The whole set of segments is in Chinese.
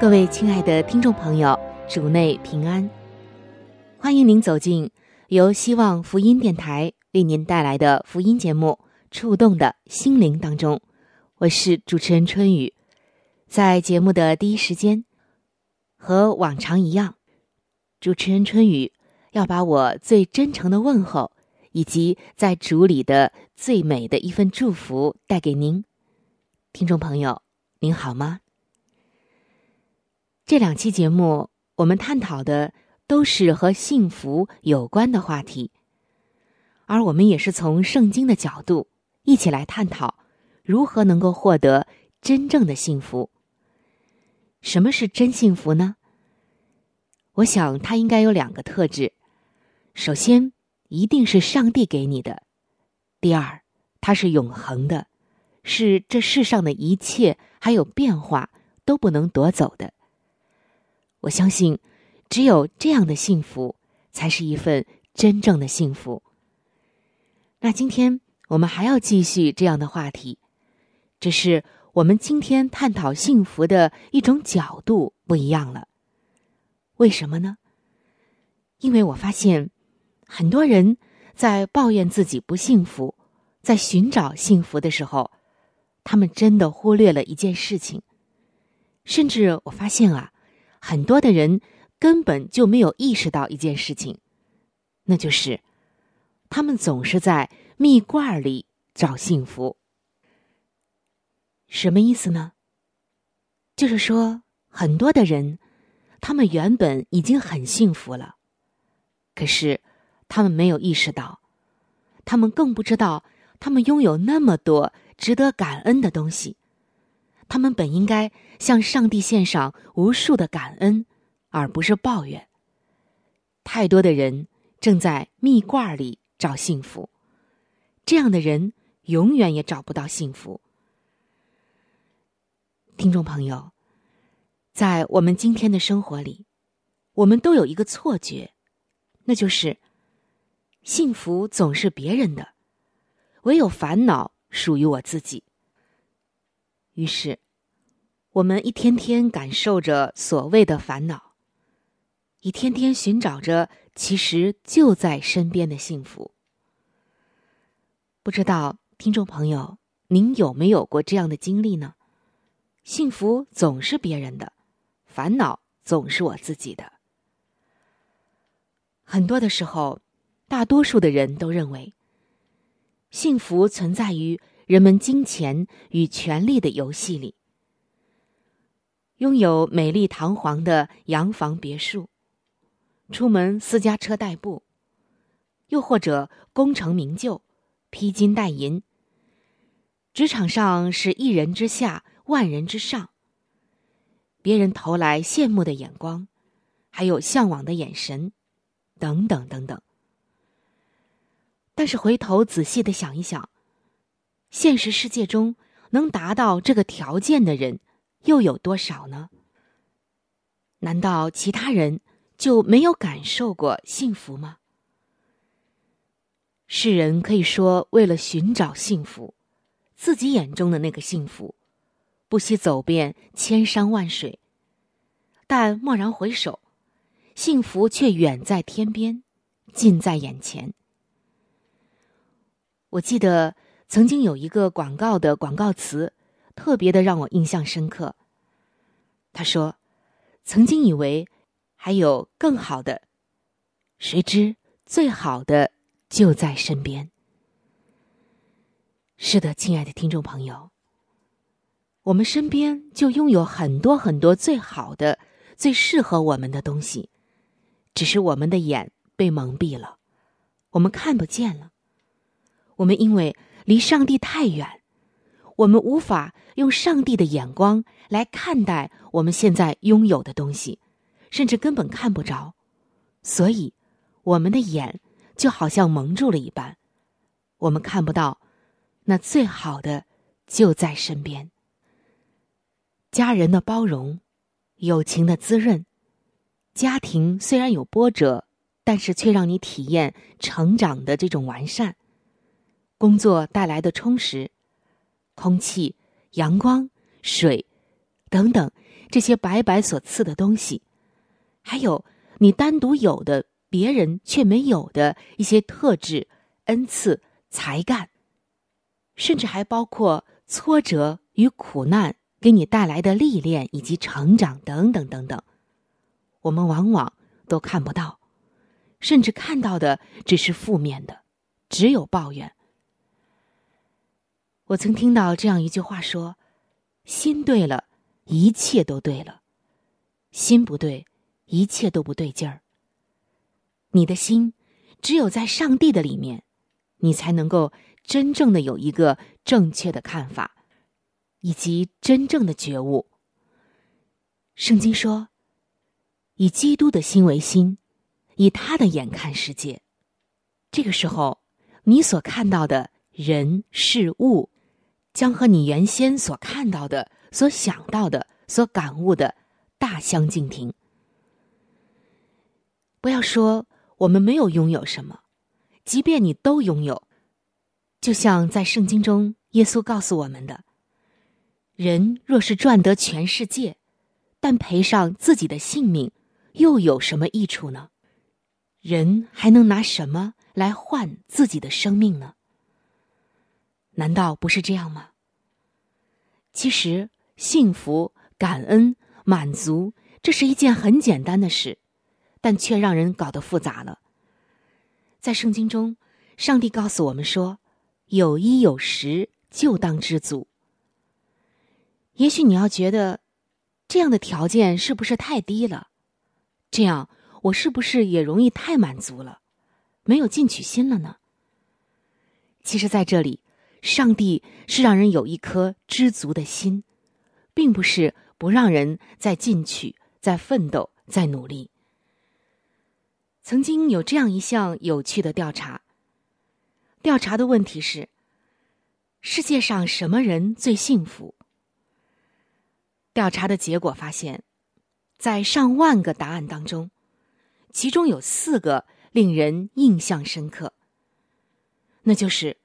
各位亲爱的听众朋友，主内平安，欢迎您走进由希望福音电台。为您带来的福音节目《触动的心灵》当中，我是主持人春雨。在节目的第一时间，和往常一样，主持人春雨要把我最真诚的问候，以及在主里的最美的一份祝福带给您，听众朋友，您好吗？这两期节目我们探讨的都是和幸福有关的话题。而我们也是从圣经的角度一起来探讨，如何能够获得真正的幸福。什么是真幸福呢？我想它应该有两个特质：首先，一定是上帝给你的；第二，它是永恒的，是这世上的一切还有变化都不能夺走的。我相信，只有这样的幸福，才是一份真正的幸福。那今天我们还要继续这样的话题，只是我们今天探讨幸福的一种角度不一样了。为什么呢？因为我发现很多人在抱怨自己不幸福，在寻找幸福的时候，他们真的忽略了一件事情。甚至我发现啊，很多的人根本就没有意识到一件事情，那就是。他们总是在蜜罐里找幸福，什么意思呢？就是说，很多的人，他们原本已经很幸福了，可是他们没有意识到，他们更不知道，他们拥有那么多值得感恩的东西，他们本应该向上帝献上无数的感恩，而不是抱怨。太多的人正在蜜罐里。找幸福，这样的人永远也找不到幸福。听众朋友，在我们今天的生活里，我们都有一个错觉，那就是幸福总是别人的，唯有烦恼属于我自己。于是，我们一天天感受着所谓的烦恼，一天天寻找着。其实就在身边的幸福，不知道听众朋友您有没有过这样的经历呢？幸福总是别人的，烦恼总是我自己的。很多的时候，大多数的人都认为，幸福存在于人们金钱与权力的游戏里，拥有美丽堂皇的洋房别墅。出门私家车代步，又或者功成名就、披金戴银。职场上是一人之下，万人之上。别人投来羡慕的眼光，还有向往的眼神，等等等等。但是回头仔细的想一想，现实世界中能达到这个条件的人又有多少呢？难道其他人？就没有感受过幸福吗？世人可以说，为了寻找幸福，自己眼中的那个幸福，不惜走遍千山万水。但蓦然回首，幸福却远在天边，近在眼前。我记得曾经有一个广告的广告词，特别的让我印象深刻。他说：“曾经以为还有更好的，谁知最好的就在身边。”是的，亲爱的听众朋友，我们身边就拥有很多很多最好的、最适合我们的东西，只是我们的眼被蒙蔽了，我们看不见了。我们因为离上帝太远，我们无法用上帝的眼光来看待我们现在拥有的东西，甚至根本看不着，所以我们的眼就好像蒙住了一般，我们看不到。那最好的就在身边。家人的包容，友情的滋润，家庭虽然有波折，但是却让你体验成长的这种完善。工作带来的充实，空气、阳光、水等等这些白白所赐的东西，还有你单独有的别人却没有的一些特质、恩赐、才干。甚至还包括挫折与苦难给你带来的历练以及成长等等等等，我们往往都看不到，甚至看到的只是负面的，只有抱怨。我曾听到这样一句话说：“心对了，一切都对了；心不对，一切都不对劲儿。”你的心只有在上帝的里面，你才能够。真正的有一个正确的看法，以及真正的觉悟。圣经说：“以基督的心为心，以他的眼看世界。”这个时候，你所看到的人事物，将和你原先所看到的、所想到的、所感悟的大相径庭。不要说我们没有拥有什么，即便你都拥有。就像在圣经中，耶稣告诉我们的：“人若是赚得全世界，但赔上自己的性命，又有什么益处呢？人还能拿什么来换自己的生命呢？难道不是这样吗？其实，幸福、感恩、满足，这是一件很简单的事，但却让人搞得复杂了。在圣经中，上帝告诉我们说。有衣有食就当知足。也许你要觉得，这样的条件是不是太低了？这样我是不是也容易太满足了，没有进取心了呢？其实，在这里，上帝是让人有一颗知足的心，并不是不让人在进取、在奋斗、在努力。曾经有这样一项有趣的调查。调查的问题是：世界上什么人最幸福？调查的结果发现，在上万个答案当中，其中有四个令人印象深刻。那就是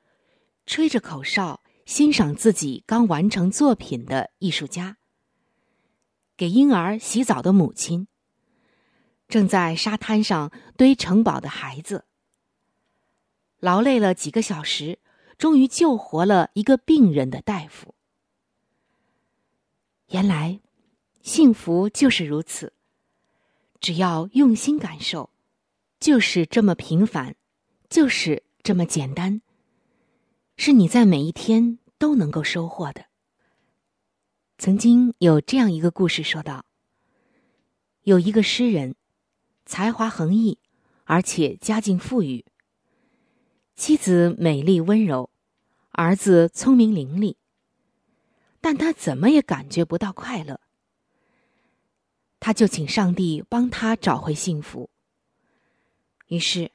吹着口哨欣赏自己刚完成作品的艺术家，给婴儿洗澡的母亲，正在沙滩上堆城堡的孩子。劳累了几个小时，终于救活了一个病人的大夫。原来，幸福就是如此。只要用心感受，就是这么平凡，就是这么简单，是你在每一天都能够收获的。曾经有这样一个故事说道：有一个诗人，才华横溢，而且家境富裕。妻子美丽温柔，儿子聪明伶俐，但他怎么也感觉不到快乐。他就请上帝帮他找回幸福。于是，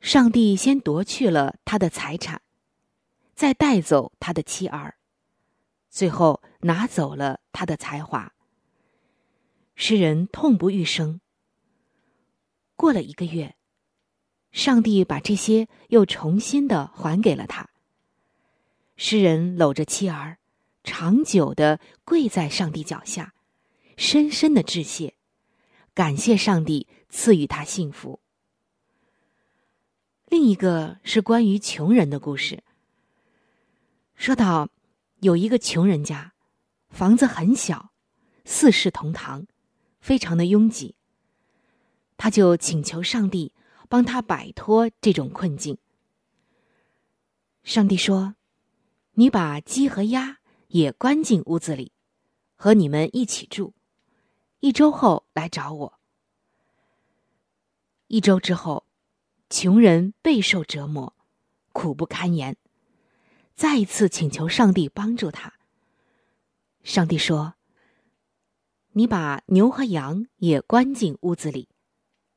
上帝先夺去了他的财产，再带走他的妻儿，最后拿走了他的才华。诗人痛不欲生。过了一个月。上帝把这些又重新的还给了他。诗人搂着妻儿，长久的跪在上帝脚下，深深的致谢，感谢上帝赐予他幸福。另一个是关于穷人的故事。说到有一个穷人家，房子很小，四世同堂，非常的拥挤。他就请求上帝帮他摆脱这种困境。上帝说：“你把鸡和鸭也关进屋子里，和你们一起住，一周后来找我。”一周之后，穷人备受折磨，苦不堪言，再一次请求上帝帮助他。上帝说：“你把牛和羊也关进屋子里，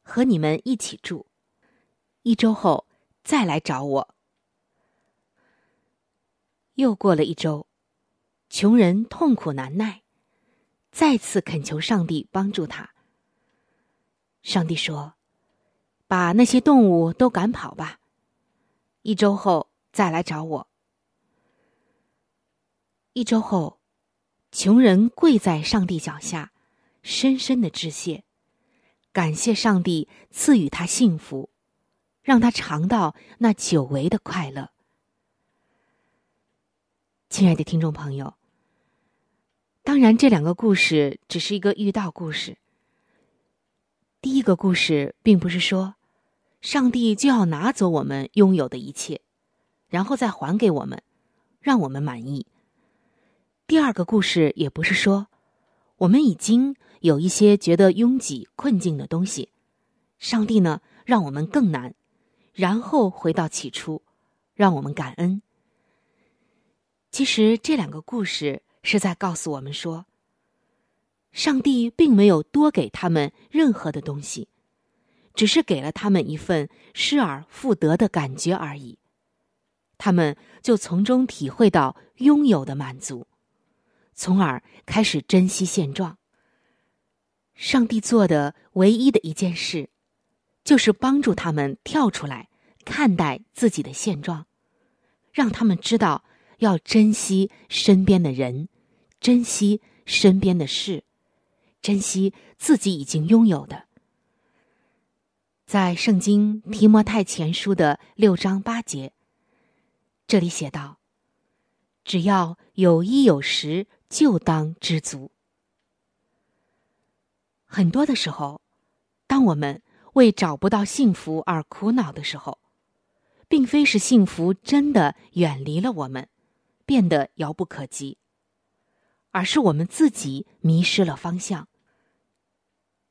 和你们一起住，一周后再来找我。”又过了一周，穷人痛苦难耐，再次恳求上帝帮助他。上帝说：“把那些动物都赶跑吧，一周后再来找我。”一周后。穷人跪在上帝脚下，深深的致谢，感谢上帝赐予他幸福，让他尝到那久违的快乐。亲爱的听众朋友，当然，这两个故事只是一个遇到故事。第一个故事并不是说，上帝就要拿走我们拥有的一切，然后再还给我们，让我们满意。第二个故事也不是说，我们已经有一些觉得拥挤困境的东西，上帝呢让我们更难，然后回到起初，让我们感恩。其实这两个故事是在告诉我们说，上帝并没有多给他们任何的东西，只是给了他们一份失而复得的感觉而已，他们就从中体会到拥有的满足。从而开始珍惜现状。上帝做的唯一的一件事，就是帮助他们跳出来看待自己的现状，让他们知道要珍惜身边的人，珍惜身边的事，珍惜自己已经拥有的。在圣经提摩太前书的六章八节，这里写道：“只要有衣有食。”就当知足。很多的时候，当我们为找不到幸福而苦恼的时候，并非是幸福真的远离了我们，变得遥不可及，而是我们自己迷失了方向。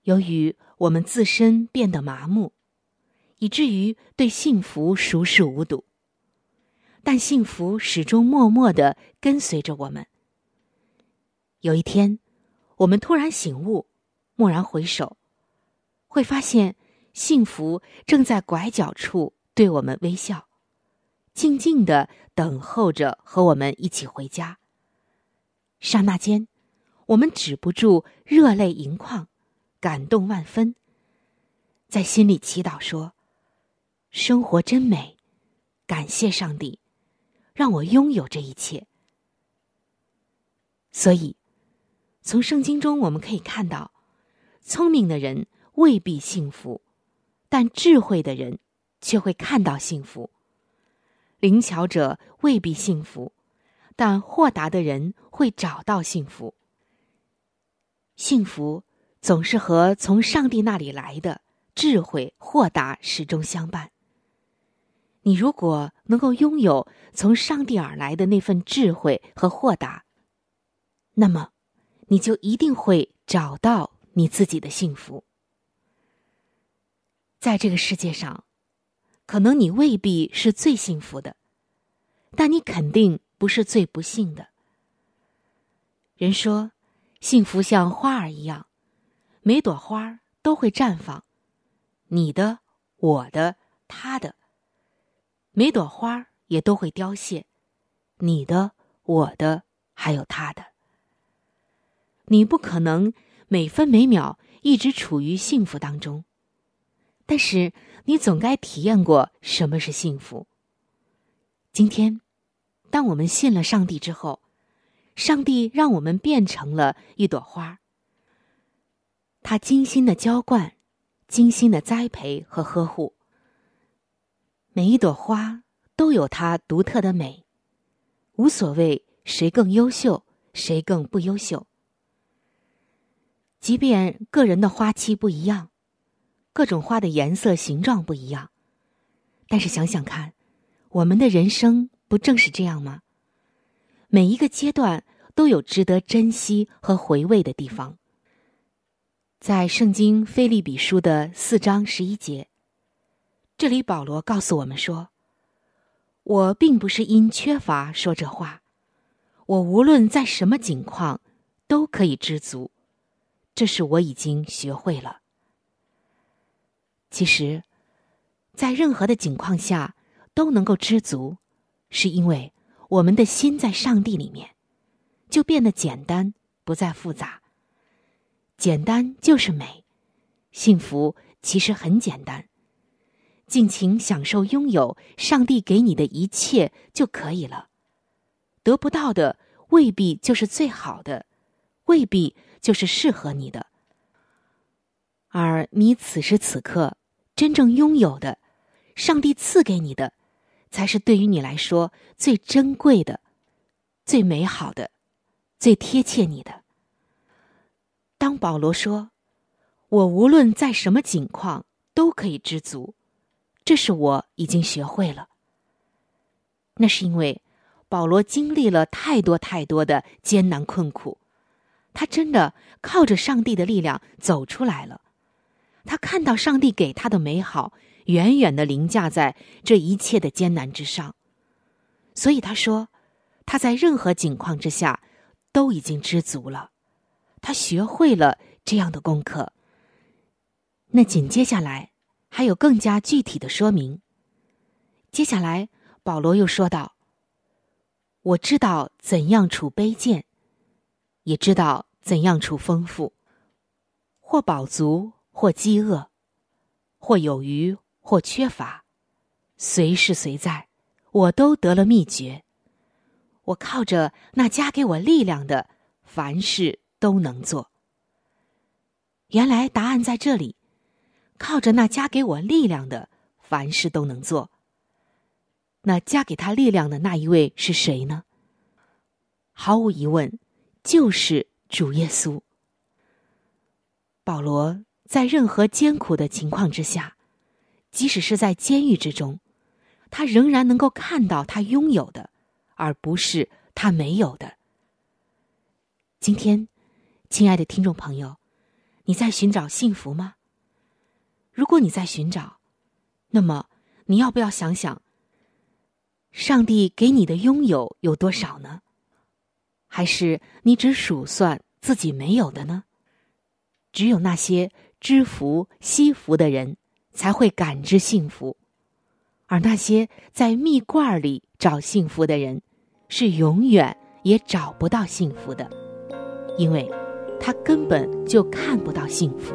由于我们自身变得麻木，以至于对幸福熟视无睹，但幸福始终默默的跟随着我们。有一天，我们突然醒悟，蓦然回首，会发现幸福正在拐角处对我们微笑，静静的等候着和我们一起回家。刹那间，我们止不住热泪盈眶，感动万分，在心里祈祷说：“生活真美，感谢上帝，让我拥有这一切。”所以。从圣经中我们可以看到，聪明的人未必幸福，但智慧的人却会看到幸福；灵巧者未必幸福，但豁达的人会找到幸福。幸福总是和从上帝那里来的智慧、豁达始终相伴。你如果能够拥有从上帝而来的那份智慧和豁达，那么。你就一定会找到你自己的幸福。在这个世界上，可能你未必是最幸福的，但你肯定不是最不幸的。人说，幸福像花儿一样，每朵花都会绽放，你的、我的、他的；每朵花也都会凋谢，你的、我的，还有他的。你不可能每分每秒一直处于幸福当中，但是你总该体验过什么是幸福。今天，当我们信了上帝之后，上帝让我们变成了一朵花。他精心的浇灌，精心的栽培和呵护。每一朵花都有它独特的美，无所谓谁更优秀，谁更不优秀。即便个人的花期不一样，各种花的颜色、形状不一样，但是想想看，我们的人生不正是这样吗？每一个阶段都有值得珍惜和回味的地方。在圣经菲利比书的四章十一节，这里保罗告诉我们说：“我并不是因缺乏说这话，我无论在什么境况都可以知足，这是我已经学会了。其实，在任何的境况下都能够知足，是因为我们的心在上帝里面，就变得简单，不再复杂。”简单就是美，幸福其实很简单，尽情享受拥有上帝给你的一切就可以了。得不到的未必就是最好的，未必就是适合你的，而你此时此刻真正拥有的，上帝赐给你的，才是对于你来说最珍贵的、最美好的、最贴切你的。当保罗说：“我无论在什么境况都可以知足，这是我已经学会了。”那是因为保罗经历了太多太多的艰难困苦，他真的靠着上帝的力量走出来了。他看到上帝给他的美好远远的凌驾在这一切的艰难之上，所以他说：“他在任何境况之下都已经知足了。”他学会了这样的功课。那紧接下来还有更加具体的说明。接下来，保罗又说道：“我知道怎样处卑贱，也知道怎样处丰富，或饱足，或饥饿，或有余，或缺乏，随是随在，我都得了秘诀。我靠着那加给我力量的，凡事。”都能做。原来答案在这里，靠着那加给我力量的，凡事都能做。那加给他力量的那一位是谁呢？毫无疑问，就是主耶稣。保罗在任何艰苦的情况之下，即使是在监狱之中，他仍然能够看到他拥有的，而不是他没有的。今天。亲爱的听众朋友，你在寻找幸福吗？如果你在寻找，那么你要不要想想，上帝给你的拥有有多少呢？还是你只数算自己没有的呢？只有那些知福惜福的人才会感知幸福，而那些在蜜罐里找幸福的人，是永远也找不到幸福的，因为。他根本就看不到幸福。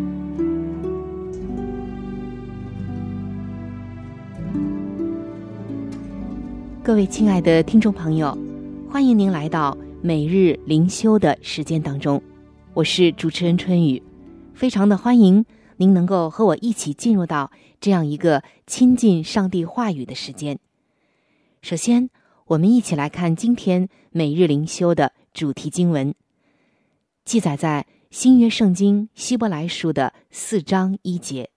各位亲爱的听众朋友，欢迎您来到每日灵修的时间当中，我是主持人春雨，非常的欢迎。您能够和我一起进入到这样一个亲近上帝话语的时间。首先，我们一起来看今天每日灵修的主题经文，记载在新约圣经希伯来书的四章一节。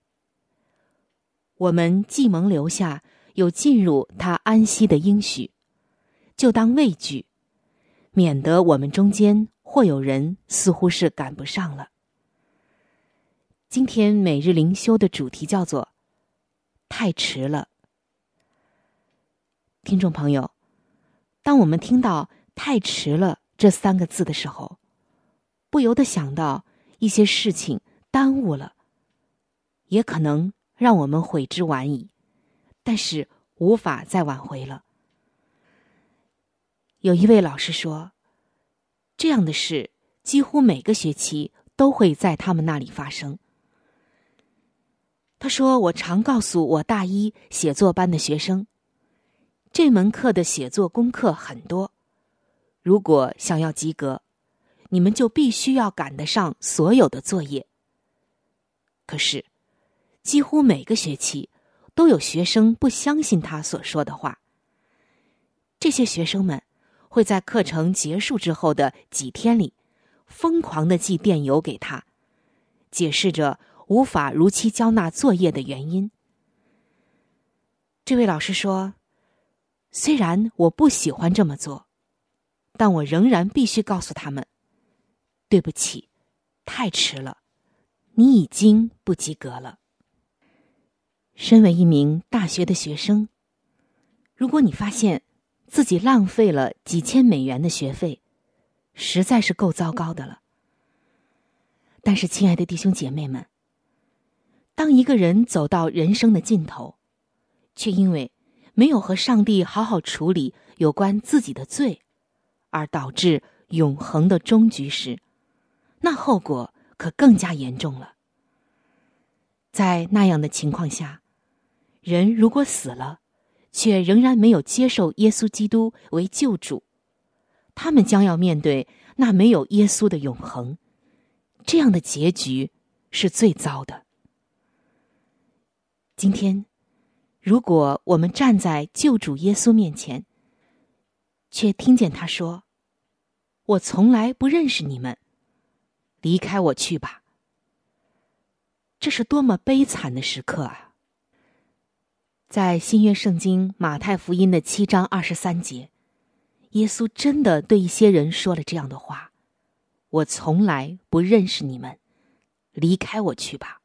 我们既蒙留下，有进入他安息的应许，就当畏惧，免得我们中间或有人似乎是赶不上了。今天每日灵修的主题叫做“太迟了”。听众朋友，当我们听到“太迟了”这三个字的时候，不由得想到一些事情耽误了，也可能让我们悔之晚矣，但是无法再挽回了。有一位老师说，这样的事几乎每个学期都会在他们那里发生。他说：“我常告诉我大一写作班的学生，这门课的写作功课很多，如果想要及格，你们就必须要赶得上所有的作业。可是，几乎每个学期都有学生不相信他所说的话。这些学生们会在课程结束之后的几天里，疯狂的寄电邮给他，解释着。”无法如期交纳作业的原因。这位老师说：“虽然我不喜欢这么做，但我仍然必须告诉他们，对不起，太迟了，你已经不及格了。”身为一名大学的学生，如果你发现自己浪费了几千美元的学费，实在是够糟糕的了。但是，亲爱的弟兄姐妹们。当一个人走到人生的尽头，却因为没有和上帝好好处理有关自己的罪，而导致永恒的终局时，那后果可更加严重了。在那样的情况下，人如果死了，却仍然没有接受耶稣基督为救主，他们将要面对那没有耶稣的永恒，这样的结局是最糟的。今天，如果我们站在救主耶稣面前，却听见他说：“我从来不认识你们，离开我去吧。”这是多么悲惨的时刻啊！在新约圣经马太福音的七章二十三节，耶稣真的对一些人说了这样的话：“我从来不认识你们，离开我去吧。”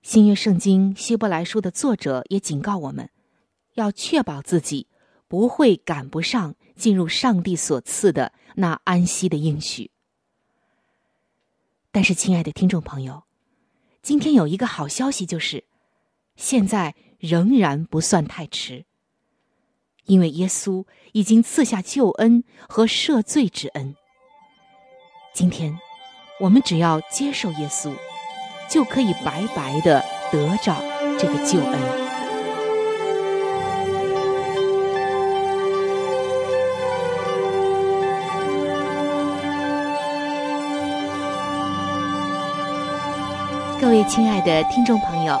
新约圣经希伯来书的作者也警告我们，要确保自己不会赶不上进入上帝所赐的那安息的应许。但是，亲爱的听众朋友，今天有一个好消息，就是现在仍然不算太迟，因为耶稣已经赐下救恩和赦罪之恩。今天，我们只要接受耶稣。就可以白白的得着这个救恩。各位亲爱的听众朋友，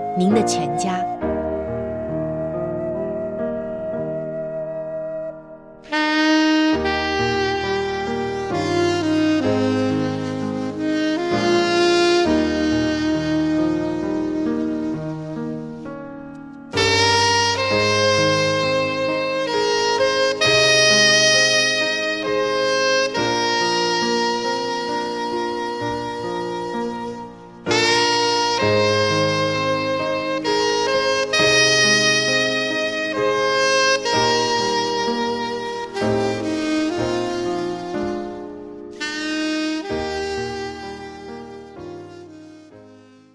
您的全家。